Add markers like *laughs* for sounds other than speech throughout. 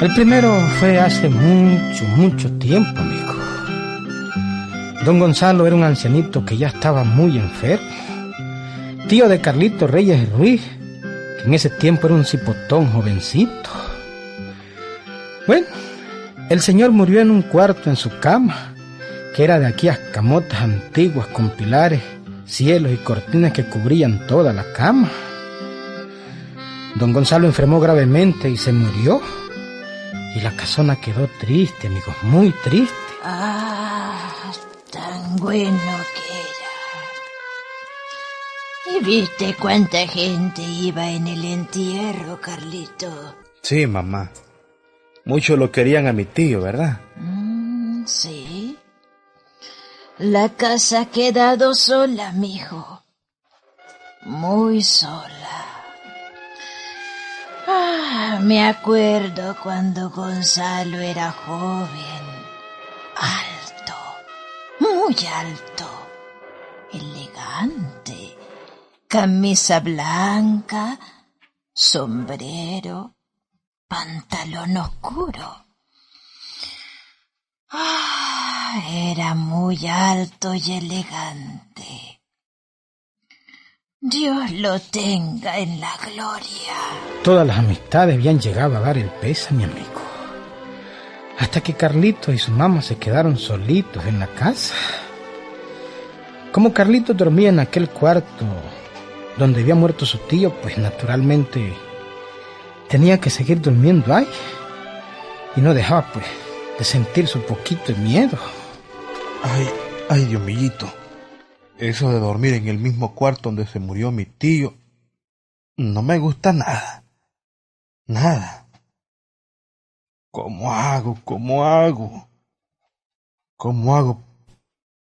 El primero fue hace mucho, mucho tiempo, amigo. Don Gonzalo era un ancianito que ya estaba muy enfermo. Tío de Carlito Reyes Ruiz, que en ese tiempo era un cipotón jovencito. Bueno, el señor murió en un cuarto en su cama, que era de aquellas camotas antiguas con pilares, cielos y cortinas que cubrían toda la cama. Don Gonzalo enfermó gravemente y se murió. Y la casona quedó triste, amigos, muy triste. Ah, tan bueno que era. ¿Y viste cuánta gente iba en el entierro, Carlito? Sí, mamá. Muchos lo querían a mi tío, ¿verdad? Mm, sí. La casa ha quedado sola, mijo. Muy sola. Ah, me acuerdo cuando Gonzalo era joven, alto, muy alto, elegante, camisa blanca, sombrero, pantalón oscuro. Ah, era muy alto y elegante. Dios lo tenga en la gloria. Todas las amistades habían llegado a dar el peso a mi amigo. Hasta que Carlito y su mamá se quedaron solitos en la casa. Como Carlito dormía en aquel cuarto donde había muerto su tío, pues naturalmente tenía que seguir durmiendo ahí. Y no dejaba, pues, de sentir su poquito de miedo. Ay, ay, Dios mío. Eso de dormir en el mismo cuarto donde se murió mi tío no me gusta nada. Nada. ¿Cómo hago? ¿Cómo hago? ¿Cómo hago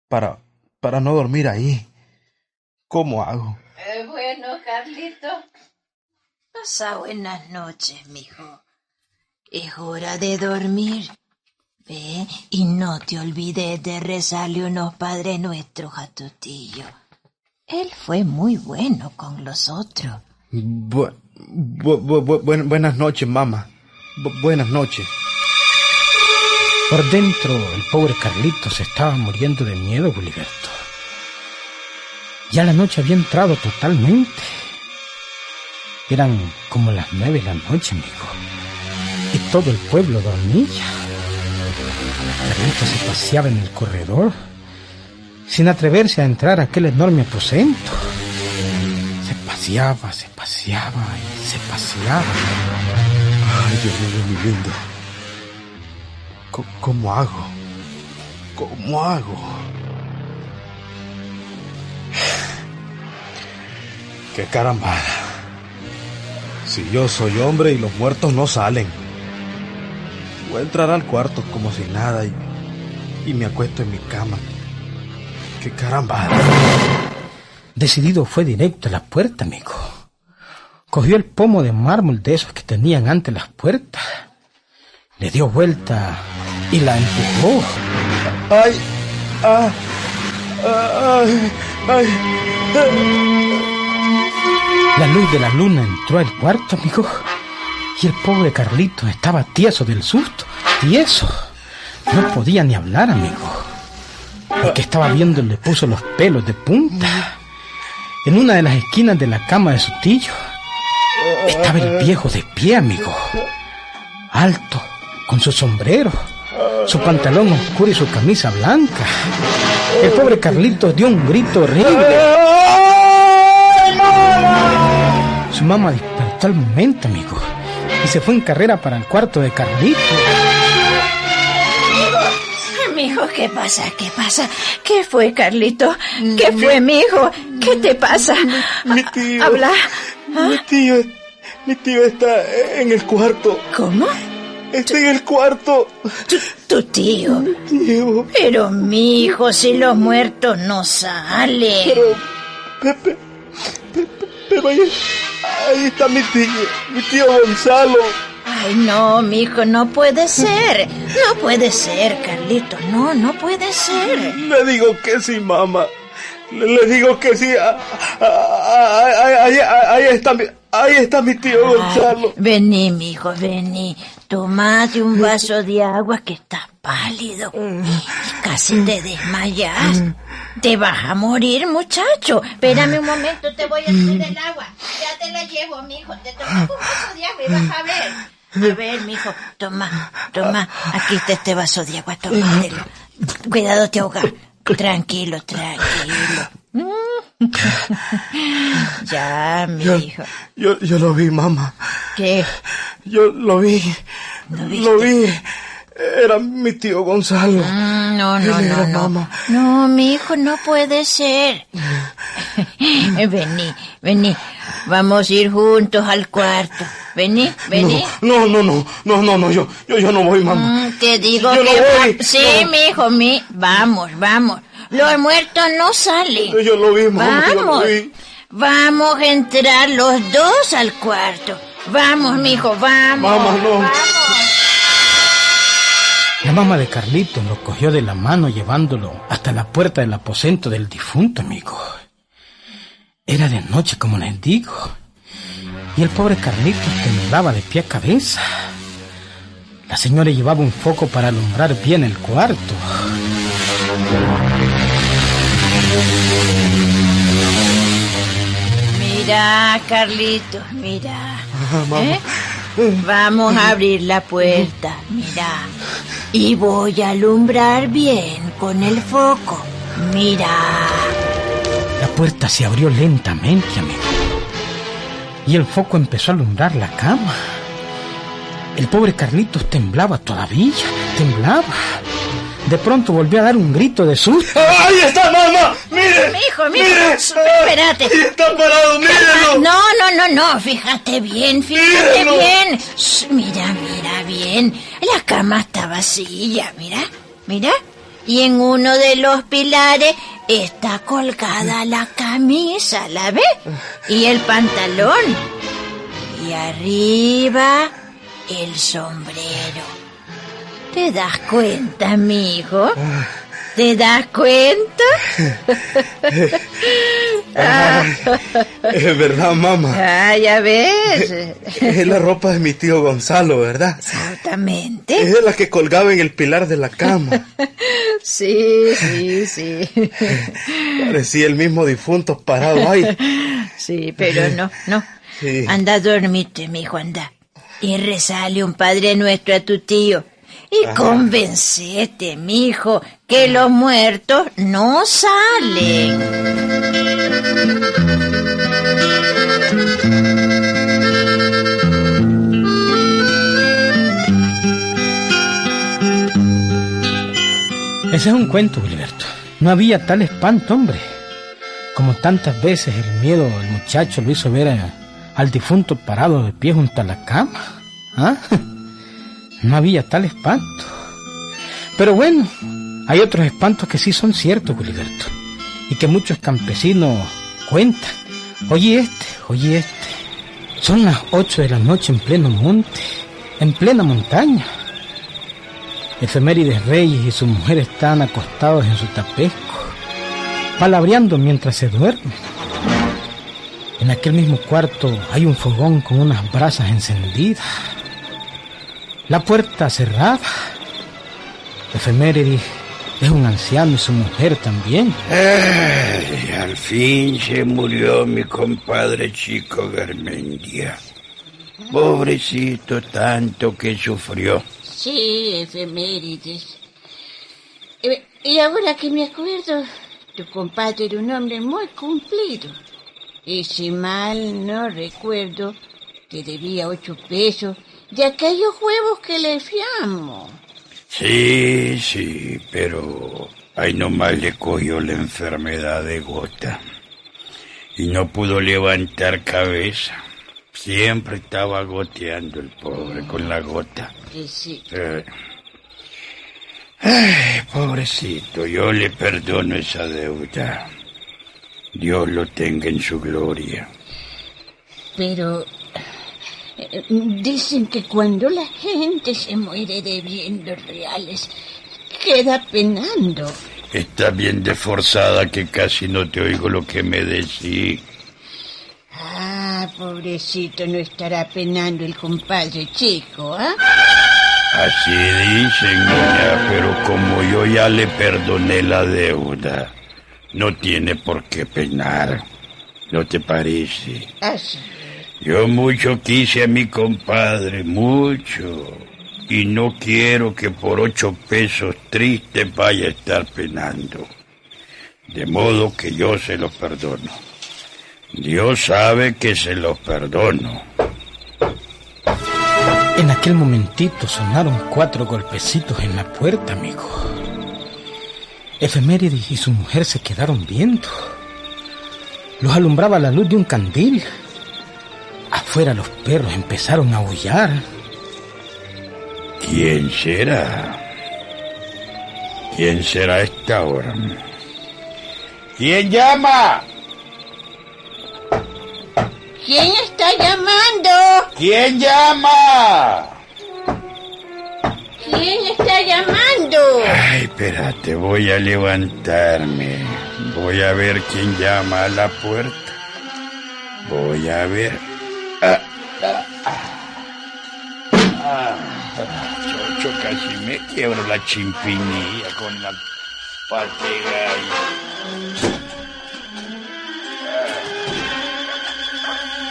para para no dormir ahí? ¿Cómo hago? Eh, bueno, Carlito. Pasa buenas noches, mijo. Es hora de dormir. Ve y no te olvides de rezarle unos padres nuestros a tu tío. Él fue muy bueno con los otros. buenas noches, mamá. buenas noches. Por dentro, el pobre Carlito se estaba muriendo de miedo, Gulliverto. Ya la noche había entrado totalmente. Eran como las nueve de la noche, amigo. Y todo el pueblo dormía. Carlito se paseaba en el corredor, sin atreverse a entrar a aquel enorme aposento. Se paseaba, se paseaba y se paseaba. Ay, Dios mío, mi lindo. ¿Cómo hago? ¿Cómo hago? *sighs* ¡Qué carambada! Si yo soy hombre y los muertos no salen. Voy a entrar al cuarto como si nada y, y me acuesto en mi cama. ¡Qué caramba! Decidido fue directo a la puerta, amigo. Cogió el pomo de mármol de esos que tenían ante las puertas. Le dio vuelta y la empujó. ¡Ay! ¡Ah! ¡Ay! ¡Ay! La luz de la luna entró al cuarto, amigo. Y el pobre Carlito estaba tieso del susto, tieso. No podía ni hablar, amigo. El que estaba viendo le puso los pelos de punta. En una de las esquinas de la cama de su tío estaba el viejo de pie, amigo. Alto, con su sombrero, su pantalón oscuro y su camisa blanca. El pobre Carlito dio un grito horrible. Mamá despertó al momento, amigo y se fue en carrera para el cuarto de Carlito. Mijo, ¿qué pasa? ¿Qué pasa? ¿Qué fue, Carlito? ¿Qué fue, mijo? ¿Qué te pasa? Mi tío. Habla. Mi tío. Mi tío está en el cuarto. ¿Cómo? Está en el cuarto. ¿Tu, tío? Mi tío. Pero, mi hijo, si los muertos no salen. Pero, Pepe, Pepe, Pepe, ahí, está mi tío, mi tío Gonzalo. Ay, no, mijo, no puede ser. No puede ser, Carlito. No, no puede ser. Le digo que sí, mamá. Le, le digo que sí. Ah, ah, ah, Ahí, ahí está mi, ahí está mi tío Gonzalo. Vení, mijo, vení. Tomate un vaso de agua que estás pálido. Y casi te desmayas. Te vas a morir, muchacho. Espérame un momento, te voy a traer el agua. Ya te la llevo, mijo. Te tomas un vaso de agua y vas a ver. A ver, mijo, toma, toma. Aquí está este vaso de agua, tómatelo. Cuidado, te ahogas. Tranquilo, tranquilo. ya, mi Yo, hijo. yo, yo lo vi, mamá. ¿Qué? Yo lo vi. ¿Lo Lo vi. Era mi tío Gonzalo. Mm, No, no, no, no. mamá. No, mi hijo, no puede ser. *laughs* vení, vení. Vamos a ir juntos al cuarto. Vení, vení. No, no, no, no, no, no, yo, yo, yo no voy, mamá. Mm, te digo que voy, Sí, mi hijo, mi. Vamos, vamos. Los muertos no salen. Yo lo vi, mamá, Vamos. Vamos a entrar los dos al cuarto. Vamos, mijo, vamos. Mamá, no. Vamos. La mamá de Carlitos lo cogió de la mano llevándolo hasta la puerta del aposento del difunto amigo. Era de noche, como les digo. Y el pobre Carlitos temblaba de pie a cabeza. La señora llevaba un foco para alumbrar bien el cuarto. Mira, Carlitos, mira. mamá. ¿Eh? *laughs* Vamos a abrir la puerta, mira. Y voy a alumbrar bien con el foco. Mira. La puerta se abrió lentamente, amigo. Y el foco empezó a alumbrar la cama. El pobre Carlitos temblaba todavía, temblaba. De pronto volvió a dar un grito de susto. ¡Ahí está, mamá! ¡Mire! Mijo, mijo, ¡Mire! espérate. ¡Ahí está parado! ¡Mírenlo! No, no, no, no, fíjate bien, fíjate bien. Shh, mira, mira bien. La cama está vacía, mira, mira. Y en uno de los pilares está colgada la camisa, ¿la ves? Y el pantalón. Y arriba el sombrero. ¿Te das cuenta, mi hijo? ¿Te das cuenta? *laughs* Es verdad, mamá. Ah, ya ves. Es la ropa de mi tío Gonzalo, ¿verdad? Exactamente. Es la que colgaba en el pilar de la cama. *laughs* Sí, sí, sí. Parecía el mismo difunto parado ahí. *laughs* Sí, pero no, no. Sí. Anda a dormirte, mijo, anda. Y rezale un Padre Nuestro a tu tío. Y convencete, mijo, que los muertos no salen. Ese es un cuento, Gilberto. No había tal espanto, hombre. Como tantas veces el miedo del muchacho lo hizo ver a- al difunto parado de pie junto a la cama. ¿Ah? *laughs* No había tal espanto. Pero bueno, hay otros espantos que sí son ciertos, Gilberto. Y que muchos campesinos cuentan. Oye este, oye este. Son las ocho de la noche en pleno monte, en plena montaña. Efemérides Reyes y su mujer están acostados en su tapesco, palabreando mientras se duermen. En aquel mismo cuarto hay un fogón con unas brasas encendidas. La puerta cerrada. Efemérides es un anciano y su mujer también. Ay, al fin se murió mi compadre chico Garmendia. Pobrecito tanto que sufrió. Sí, efemérides. Eh, Y ahora que me acuerdo, tu compadre era un hombre muy cumplido. Y si mal no recuerdo, te debía ocho pesos de aquellos huevos que le fiamos. Sí, sí, pero ahí nomás le cogió la enfermedad de gota. Y no pudo levantar cabeza. Siempre estaba goteando el pobre con la gota. Que sí. Eh. Ay, pobrecito, yo le perdono esa deuda. Dios lo tenga en su gloria. Pero, dicen que cuando la gente se muere de bienes reales, queda penando. Está bien desforzada que casi no te oigo lo que me decís. Ah, pobrecito, no estará penando el compadre chico, ¿ah? Así dicen, niña, pero como yo ya le perdoné la deuda, no tiene por qué penar. ¿No te parece? Así. Yo mucho quise a mi compadre, mucho. Y no quiero que por ocho pesos tristes vaya a estar penando. De modo que yo se los perdono. Dios sabe que se los perdono. En aquel momentito sonaron cuatro golpecitos en la puerta, amigo. Efemérides y su mujer se quedaron viendo. Los alumbraba la luz de un candil. Afuera los perros empezaron a aullar. ¿Quién será? ¿Quién será a esta hora? ¿Quién llama? ¿Quién está llamando? ¿Quién llama? ¿Quién está llamando? Ay, espérate, voy a levantarme. Voy a ver quién llama a la puerta. Voy a ver. Ah, ah, casi me quiebro la chimpinilla con la patega.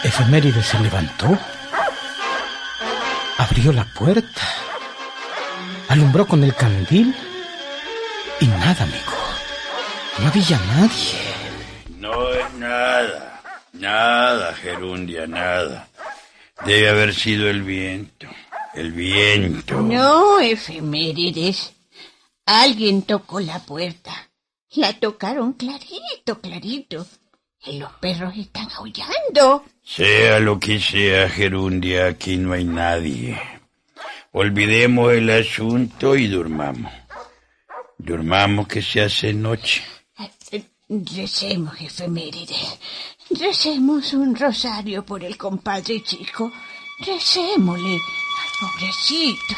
Efeméride se levantó, abrió la puerta, alumbró con el candil y nada, amigo. No había nadie. No es nada, nada, Gerundia, nada. Debe haber sido el viento, el viento. No, efemérides. Alguien tocó la puerta. La tocaron clarito, clarito. Y los perros están aullando. Sea lo que sea, Gerundia, aquí no hay nadie. Olvidemos el asunto y durmamos. Durmamos que se hace noche. Recemos, efeméride. Recemos un rosario por el compadre chico. Recémosle al pobrecito.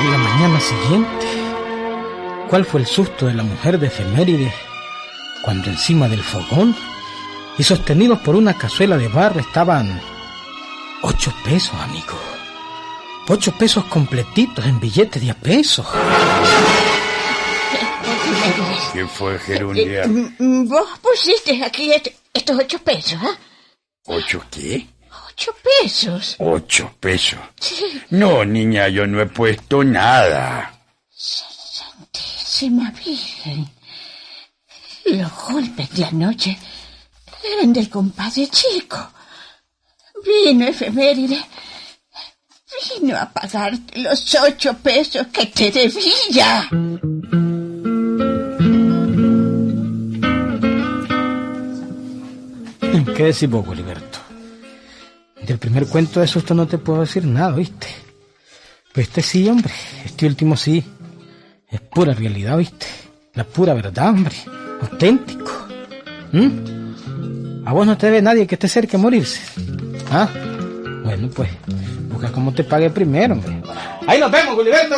En la mañana siguiente, ¿cuál fue el susto de la mujer de efeméride cuando encima del fogón y sostenidos por una cazuela de barro estaban ocho pesos, amigo? Ocho pesos completitos en billetes de a pesos. ¿Qué fue, Gerundia? Eh, mm, Vos pusiste aquí est- estos ocho pesos, ¿ah? ¿Ocho qué? Ocho pesos. Ocho pesos. No, niña, yo no he puesto nada. Santísima Virgen. Los golpes de anoche eran del compadre chico. Vino efeméride. Vino a pagarte los ocho pesos que te debía. ¿Qué decís vos, Goliberto? Del primer cuento de susto no te puedo decir nada, ¿viste? Pero este sí, hombre. Este último sí. Es pura realidad, ¿viste? La pura verdad, hombre. Auténtico. ¿Mm? A vos no te ve nadie que esté cerca de morirse. ¿Ah? Bueno, pues, busca cómo te pague primero, hombre. Ahí nos vemos, Goliberto.